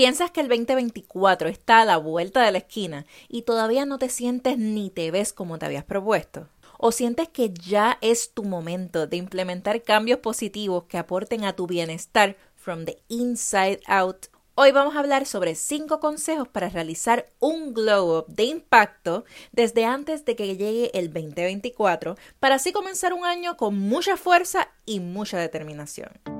Piensas que el 2024 está a la vuelta de la esquina y todavía no te sientes ni te ves como te habías propuesto. ¿O sientes que ya es tu momento de implementar cambios positivos que aporten a tu bienestar from the inside out? Hoy vamos a hablar sobre 5 consejos para realizar un glow up de impacto desde antes de que llegue el 2024 para así comenzar un año con mucha fuerza y mucha determinación.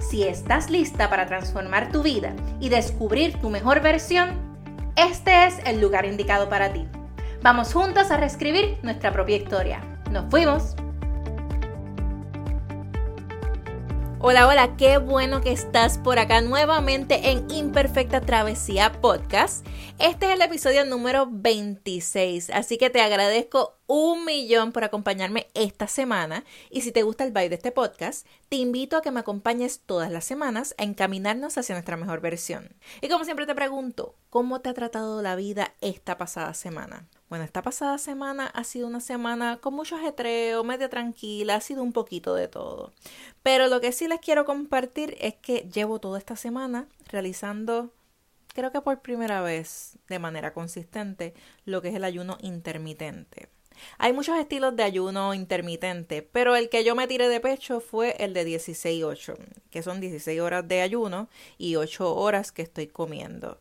Si estás lista para transformar tu vida y descubrir tu mejor versión, este es el lugar indicado para ti. Vamos juntos a reescribir nuestra propia historia. ¡Nos fuimos! Hola, hola, qué bueno que estás por acá nuevamente en Imperfecta Travesía Podcast. Este es el episodio número 26, así que te agradezco un millón por acompañarme esta semana y si te gusta el vibe de este podcast, te invito a que me acompañes todas las semanas a encaminarnos hacia nuestra mejor versión. Y como siempre te pregunto, ¿cómo te ha tratado la vida esta pasada semana? Bueno, esta pasada semana ha sido una semana con mucho ajetreo, media tranquila, ha sido un poquito de todo. Pero lo que sí les quiero compartir es que llevo toda esta semana realizando, creo que por primera vez de manera consistente, lo que es el ayuno intermitente. Hay muchos estilos de ayuno intermitente, pero el que yo me tiré de pecho fue el de 16-8, que son 16 horas de ayuno y 8 horas que estoy comiendo.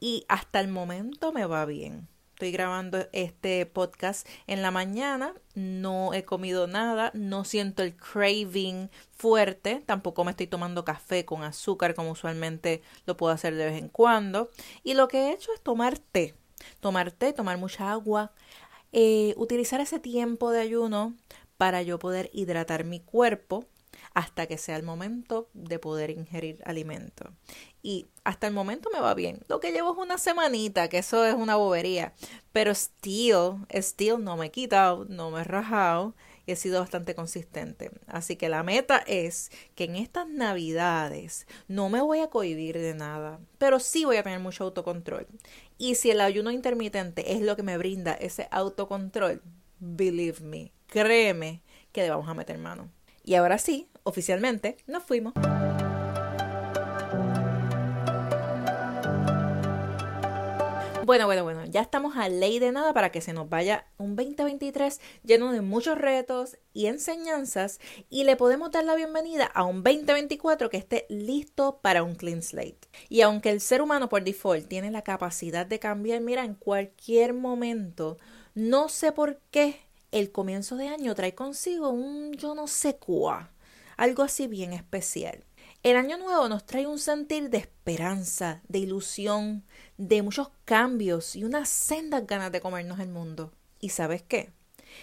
Y hasta el momento me va bien estoy grabando este podcast en la mañana, no he comido nada, no siento el craving fuerte, tampoco me estoy tomando café con azúcar como usualmente lo puedo hacer de vez en cuando. Y lo que he hecho es tomar té, tomar té, tomar mucha agua, eh, utilizar ese tiempo de ayuno para yo poder hidratar mi cuerpo hasta que sea el momento de poder ingerir alimento. Y hasta el momento me va bien. Lo que llevo es una semanita, que eso es una bobería. Pero still, still no me he quitado, no me he rajado y he sido bastante consistente. Así que la meta es que en estas navidades no me voy a cohibir de nada, pero sí voy a tener mucho autocontrol. Y si el ayuno intermitente es lo que me brinda ese autocontrol, believe me, créeme que le vamos a meter mano. Y ahora sí, oficialmente, nos fuimos. Bueno, bueno, bueno, ya estamos a ley de nada para que se nos vaya un 2023 lleno de muchos retos y enseñanzas y le podemos dar la bienvenida a un 2024 que esté listo para un clean slate. Y aunque el ser humano por default tiene la capacidad de cambiar, mira, en cualquier momento, no sé por qué el comienzo de año trae consigo un yo no sé cuá, algo así bien especial. El año nuevo nos trae un sentir de esperanza, de ilusión, de muchos cambios y unas sendas ganas de comernos el mundo. ¿Y sabes qué?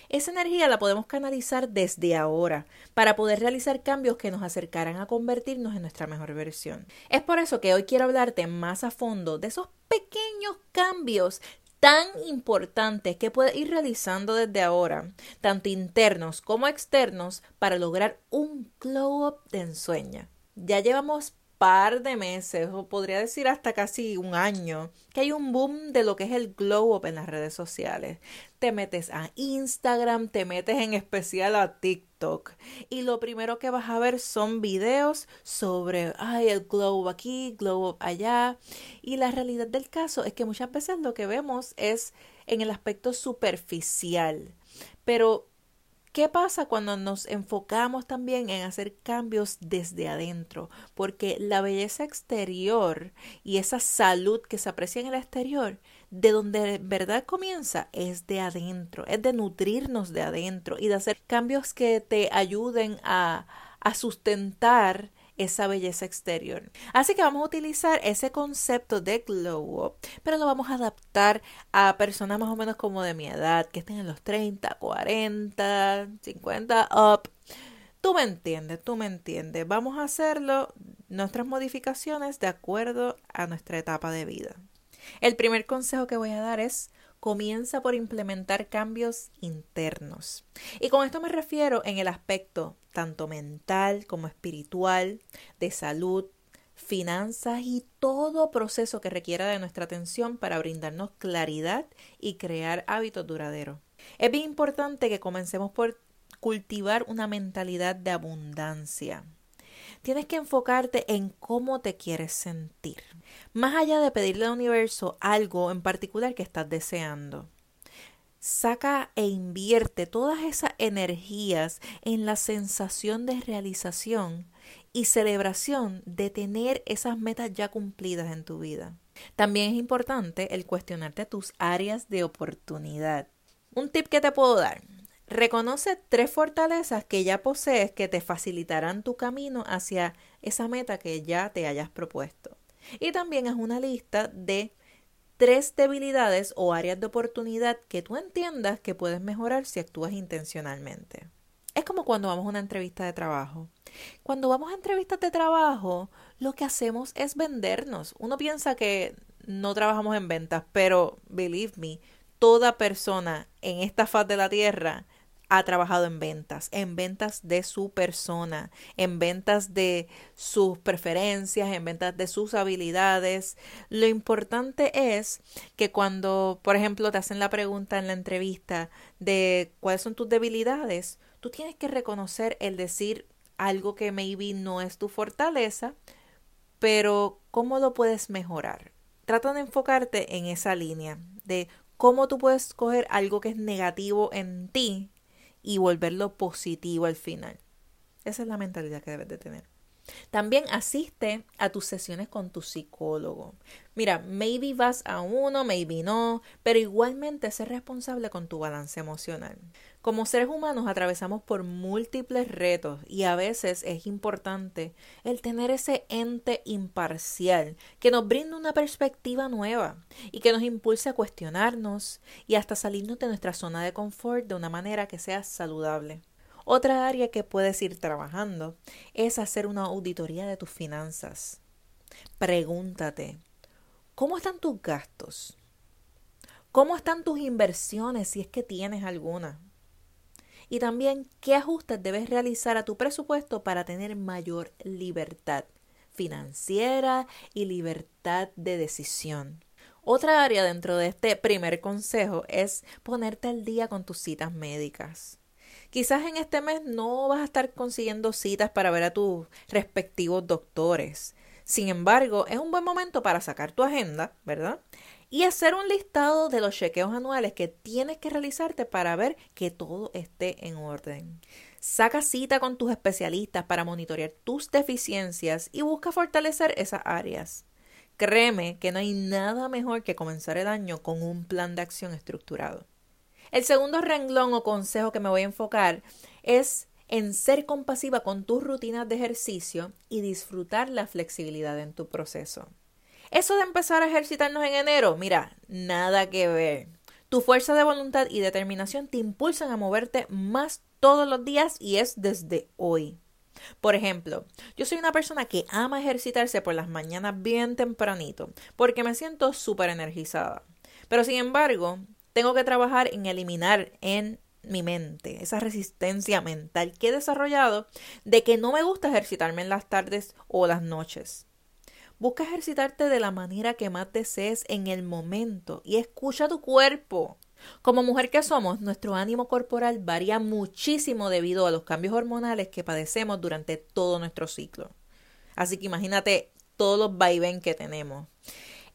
Esa energía la podemos canalizar desde ahora para poder realizar cambios que nos acercarán a convertirnos en nuestra mejor versión. Es por eso que hoy quiero hablarte más a fondo de esos pequeños cambios tan importantes que puedes ir realizando desde ahora, tanto internos como externos, para lograr un glow up de ensueño ya llevamos par de meses, o podría decir hasta casi un año, que hay un boom de lo que es el glow up en las redes sociales. Te metes a Instagram, te metes en especial a TikTok y lo primero que vas a ver son videos sobre, ay, el glow up aquí, glow up allá. Y la realidad del caso es que muchas veces lo que vemos es en el aspecto superficial. Pero ¿Qué pasa cuando nos enfocamos también en hacer cambios desde adentro? Porque la belleza exterior y esa salud que se aprecia en el exterior, de donde verdad comienza, es de adentro, es de nutrirnos de adentro y de hacer cambios que te ayuden a, a sustentar esa belleza exterior. Así que vamos a utilizar ese concepto de glow up, pero lo vamos a adaptar a personas más o menos como de mi edad, que estén en los 30, 40, 50, up. Tú me entiendes, tú me entiendes. Vamos a hacerlo, nuestras modificaciones de acuerdo a nuestra etapa de vida. El primer consejo que voy a dar es comienza por implementar cambios internos. Y con esto me refiero en el aspecto tanto mental como espiritual, de salud, finanzas y todo proceso que requiera de nuestra atención para brindarnos claridad y crear hábitos duraderos. Es bien importante que comencemos por cultivar una mentalidad de abundancia. Tienes que enfocarte en cómo te quieres sentir, más allá de pedirle al universo algo en particular que estás deseando. Saca e invierte todas esas energías en la sensación de realización y celebración de tener esas metas ya cumplidas en tu vida. También es importante el cuestionarte tus áreas de oportunidad. Un tip que te puedo dar. Reconoce tres fortalezas que ya posees que te facilitarán tu camino hacia esa meta que ya te hayas propuesto. Y también es una lista de tres debilidades o áreas de oportunidad que tú entiendas que puedes mejorar si actúas intencionalmente. Es como cuando vamos a una entrevista de trabajo. Cuando vamos a entrevistas de trabajo, lo que hacemos es vendernos. Uno piensa que no trabajamos en ventas, pero believe me, toda persona en esta faz de la tierra ha trabajado en ventas, en ventas de su persona, en ventas de sus preferencias, en ventas de sus habilidades. Lo importante es que cuando, por ejemplo, te hacen la pregunta en la entrevista de cuáles son tus debilidades, tú tienes que reconocer el decir algo que maybe no es tu fortaleza, pero cómo lo puedes mejorar. Trata de enfocarte en esa línea de cómo tú puedes coger algo que es negativo en ti y volverlo positivo al final. Esa es la mentalidad que debes de tener. También asiste a tus sesiones con tu psicólogo. Mira, maybe vas a uno, maybe no, pero igualmente sé responsable con tu balance emocional. Como seres humanos atravesamos por múltiples retos y a veces es importante el tener ese ente imparcial que nos brinda una perspectiva nueva y que nos impulse a cuestionarnos y hasta salirnos de nuestra zona de confort de una manera que sea saludable. Otra área que puedes ir trabajando es hacer una auditoría de tus finanzas. Pregúntate, ¿cómo están tus gastos? ¿Cómo están tus inversiones si es que tienes alguna? Y también, ¿qué ajustes debes realizar a tu presupuesto para tener mayor libertad financiera y libertad de decisión? Otra área dentro de este primer consejo es ponerte al día con tus citas médicas. Quizás en este mes no vas a estar consiguiendo citas para ver a tus respectivos doctores. Sin embargo, es un buen momento para sacar tu agenda, ¿verdad? Y hacer un listado de los chequeos anuales que tienes que realizarte para ver que todo esté en orden. Saca cita con tus especialistas para monitorear tus deficiencias y busca fortalecer esas áreas. Créeme que no hay nada mejor que comenzar el año con un plan de acción estructurado. El segundo renglón o consejo que me voy a enfocar es en ser compasiva con tus rutinas de ejercicio y disfrutar la flexibilidad en tu proceso. Eso de empezar a ejercitarnos en enero, mira, nada que ver. Tu fuerza de voluntad y determinación te impulsan a moverte más todos los días y es desde hoy. Por ejemplo, yo soy una persona que ama ejercitarse por las mañanas bien tempranito porque me siento súper energizada. Pero sin embargo, tengo que trabajar en eliminar en mi mente esa resistencia mental que he desarrollado de que no me gusta ejercitarme en las tardes o las noches. Busca ejercitarte de la manera que más desees en el momento y escucha tu cuerpo. Como mujer que somos, nuestro ánimo corporal varía muchísimo debido a los cambios hormonales que padecemos durante todo nuestro ciclo. Así que imagínate todos los vaivén que tenemos.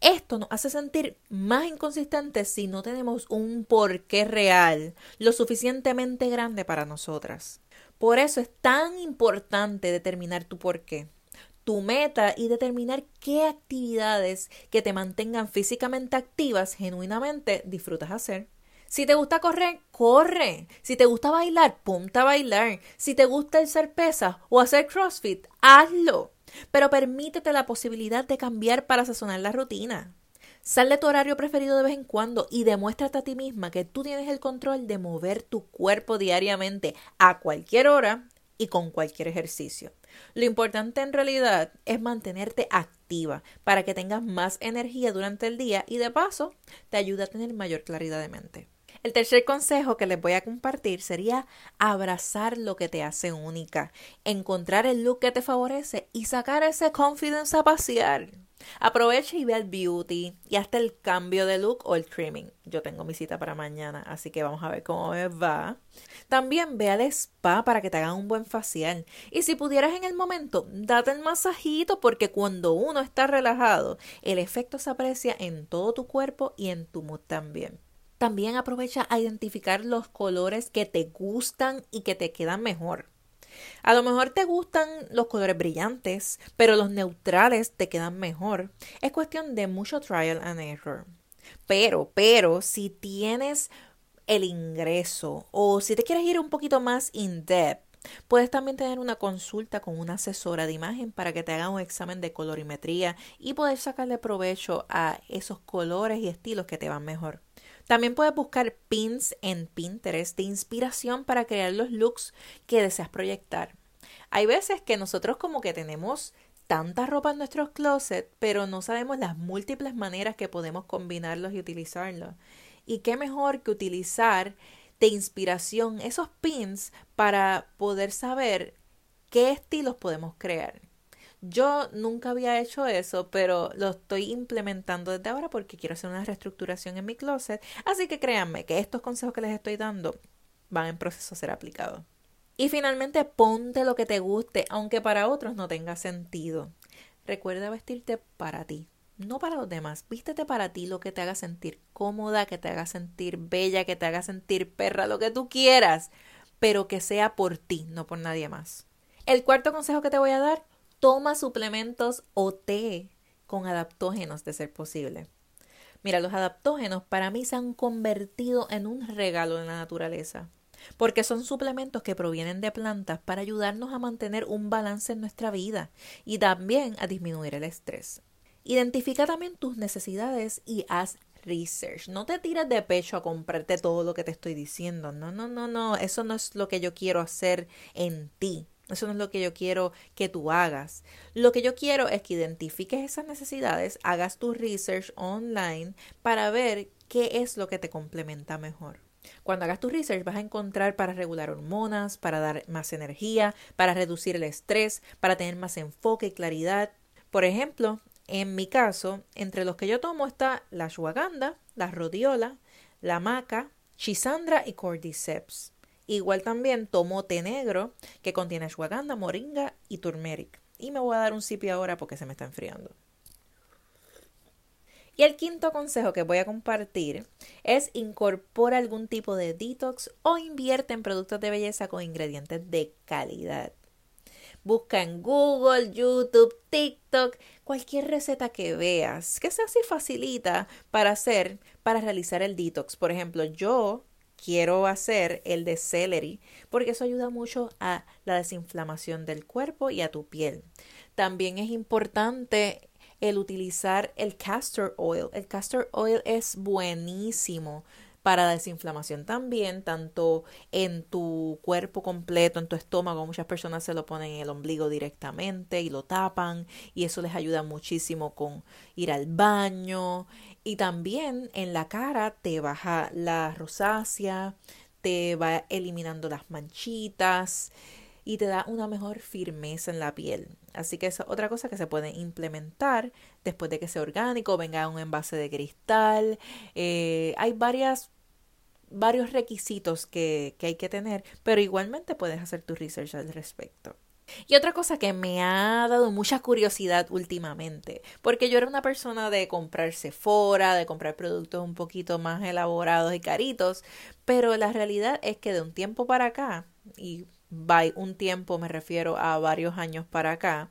Esto nos hace sentir más inconsistentes si no tenemos un porqué real lo suficientemente grande para nosotras. Por eso es tan importante determinar tu porqué, tu meta y determinar qué actividades que te mantengan físicamente activas genuinamente disfrutas hacer. Si te gusta correr, corre. Si te gusta bailar, ponte a bailar. Si te gusta el ser pesa o hacer CrossFit, hazlo pero permítete la posibilidad de cambiar para sazonar la rutina. Sal de tu horario preferido de vez en cuando y demuéstrate a ti misma que tú tienes el control de mover tu cuerpo diariamente a cualquier hora y con cualquier ejercicio. Lo importante en realidad es mantenerte activa para que tengas más energía durante el día y de paso te ayuda a tener mayor claridad de mente. El tercer consejo que les voy a compartir sería abrazar lo que te hace única, encontrar el look que te favorece y sacar ese confidence a pasear. Aprovecha y ve al beauty y hasta el cambio de look o el trimming. Yo tengo mi cita para mañana, así que vamos a ver cómo me va. También ve al spa para que te hagan un buen facial. Y si pudieras en el momento, date el masajito porque cuando uno está relajado, el efecto se aprecia en todo tu cuerpo y en tu mood también. También aprovecha a identificar los colores que te gustan y que te quedan mejor. A lo mejor te gustan los colores brillantes, pero los neutrales te quedan mejor. Es cuestión de mucho trial and error. Pero, pero, si tienes el ingreso o si te quieres ir un poquito más in depth, Puedes también tener una consulta con una asesora de imagen para que te haga un examen de colorimetría y poder sacarle provecho a esos colores y estilos que te van mejor. También puedes buscar pins en Pinterest de inspiración para crear los looks que deseas proyectar. Hay veces que nosotros como que tenemos tanta ropa en nuestros closets, pero no sabemos las múltiples maneras que podemos combinarlos y utilizarlos. Y qué mejor que utilizar de inspiración esos pins para poder saber qué estilos podemos crear. Yo nunca había hecho eso, pero lo estoy implementando desde ahora porque quiero hacer una reestructuración en mi closet. Así que créanme que estos consejos que les estoy dando van en proceso a ser aplicados. Y finalmente, ponte lo que te guste, aunque para otros no tenga sentido. Recuerda vestirte para ti, no para los demás. Vístete para ti lo que te haga sentir cómoda, que te haga sentir bella, que te haga sentir perra, lo que tú quieras, pero que sea por ti, no por nadie más. El cuarto consejo que te voy a dar, toma suplementos o té con adaptógenos de ser posible. Mira, los adaptógenos para mí se han convertido en un regalo de la naturaleza, porque son suplementos que provienen de plantas para ayudarnos a mantener un balance en nuestra vida y también a disminuir el estrés. Identifica también tus necesidades y haz research. No te tires de pecho a comprarte todo lo que te estoy diciendo. No, no, no, no. Eso no es lo que yo quiero hacer en ti. Eso no es lo que yo quiero que tú hagas. Lo que yo quiero es que identifiques esas necesidades, hagas tu research online para ver qué es lo que te complementa mejor. Cuando hagas tu research vas a encontrar para regular hormonas, para dar más energía, para reducir el estrés, para tener más enfoque y claridad. Por ejemplo, en mi caso, entre los que yo tomo está la ashwagandha, la rhodiola, la maca, chisandra y cordyceps. Igual también tomo negro que contiene ashwagandha, moringa y turmeric. Y me voy a dar un sipi ahora porque se me está enfriando. Y el quinto consejo que voy a compartir es incorpora algún tipo de detox o invierte en productos de belleza con ingredientes de calidad. Busca en Google, YouTube, TikTok, cualquier receta que veas, que sea así facilita para hacer, para realizar el detox. Por ejemplo, yo quiero hacer el de celery porque eso ayuda mucho a la desinflamación del cuerpo y a tu piel. También es importante el utilizar el castor oil. El castor oil es buenísimo para desinflamación también, tanto en tu cuerpo completo, en tu estómago. Muchas personas se lo ponen en el ombligo directamente y lo tapan y eso les ayuda muchísimo con ir al baño. Y también en la cara te baja la rosácea, te va eliminando las manchitas y te da una mejor firmeza en la piel. Así que es otra cosa que se puede implementar después de que sea orgánico, venga un envase de cristal. Eh, hay varias varios requisitos que, que hay que tener, pero igualmente puedes hacer tu research al respecto. Y otra cosa que me ha dado mucha curiosidad últimamente, porque yo era una persona de comprarse fuera, de comprar productos un poquito más elaborados y caritos, pero la realidad es que de un tiempo para acá, y by un tiempo me refiero a varios años para acá,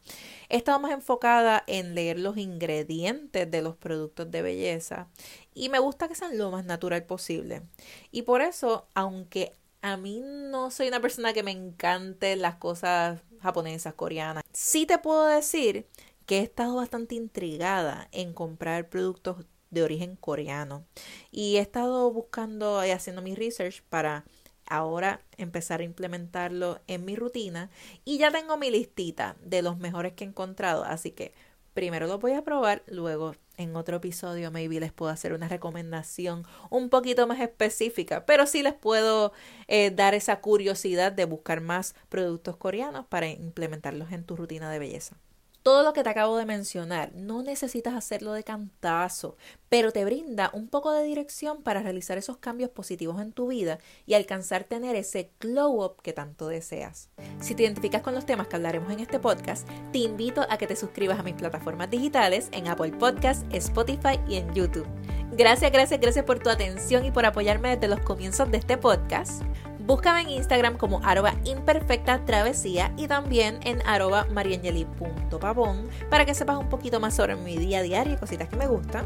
he estado más enfocada en leer los ingredientes de los productos de belleza y me gusta que sean lo más natural posible. Y por eso, aunque a mí no soy una persona que me encante las cosas japonesas, coreanas, sí te puedo decir que he estado bastante intrigada en comprar productos de origen coreano y he estado buscando y haciendo mi research para ahora empezar a implementarlo en mi rutina y ya tengo mi listita de los mejores que he encontrado, así que primero los voy a probar, luego en otro episodio maybe les puedo hacer una recomendación un poquito más específica, pero sí les puedo eh, dar esa curiosidad de buscar más productos coreanos para implementarlos en tu rutina de belleza. Todo lo que te acabo de mencionar, no necesitas hacerlo de cantazo, pero te brinda un poco de dirección para realizar esos cambios positivos en tu vida y alcanzar tener ese glow up que tanto deseas. Si te identificas con los temas que hablaremos en este podcast, te invito a que te suscribas a mis plataformas digitales en Apple Podcasts, Spotify y en YouTube. Gracias, gracias, gracias por tu atención y por apoyarme desde los comienzos de este podcast. Búscame en Instagram como arroba imperfecta travesía y también en arroba mariangeli.pavón para que sepas un poquito más sobre mi día a día y cositas que me gustan.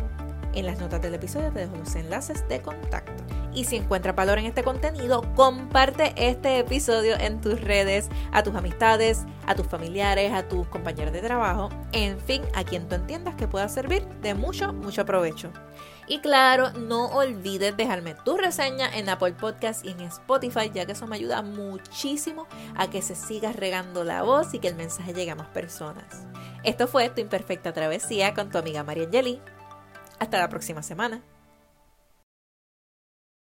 En las notas del episodio te dejo los enlaces de contacto. Y si encuentras valor en este contenido, comparte este episodio en tus redes, a tus amistades, a tus familiares, a tus compañeros de trabajo, en fin, a quien tú entiendas que pueda servir de mucho, mucho provecho. Y claro, no olvides dejarme tu reseña en Apple Podcast y en Spotify, ya que eso me ayuda muchísimo a que se siga regando la voz y que el mensaje llegue a más personas. Esto fue Tu Imperfecta Travesía con tu amiga María Angeli. Hasta la próxima semana.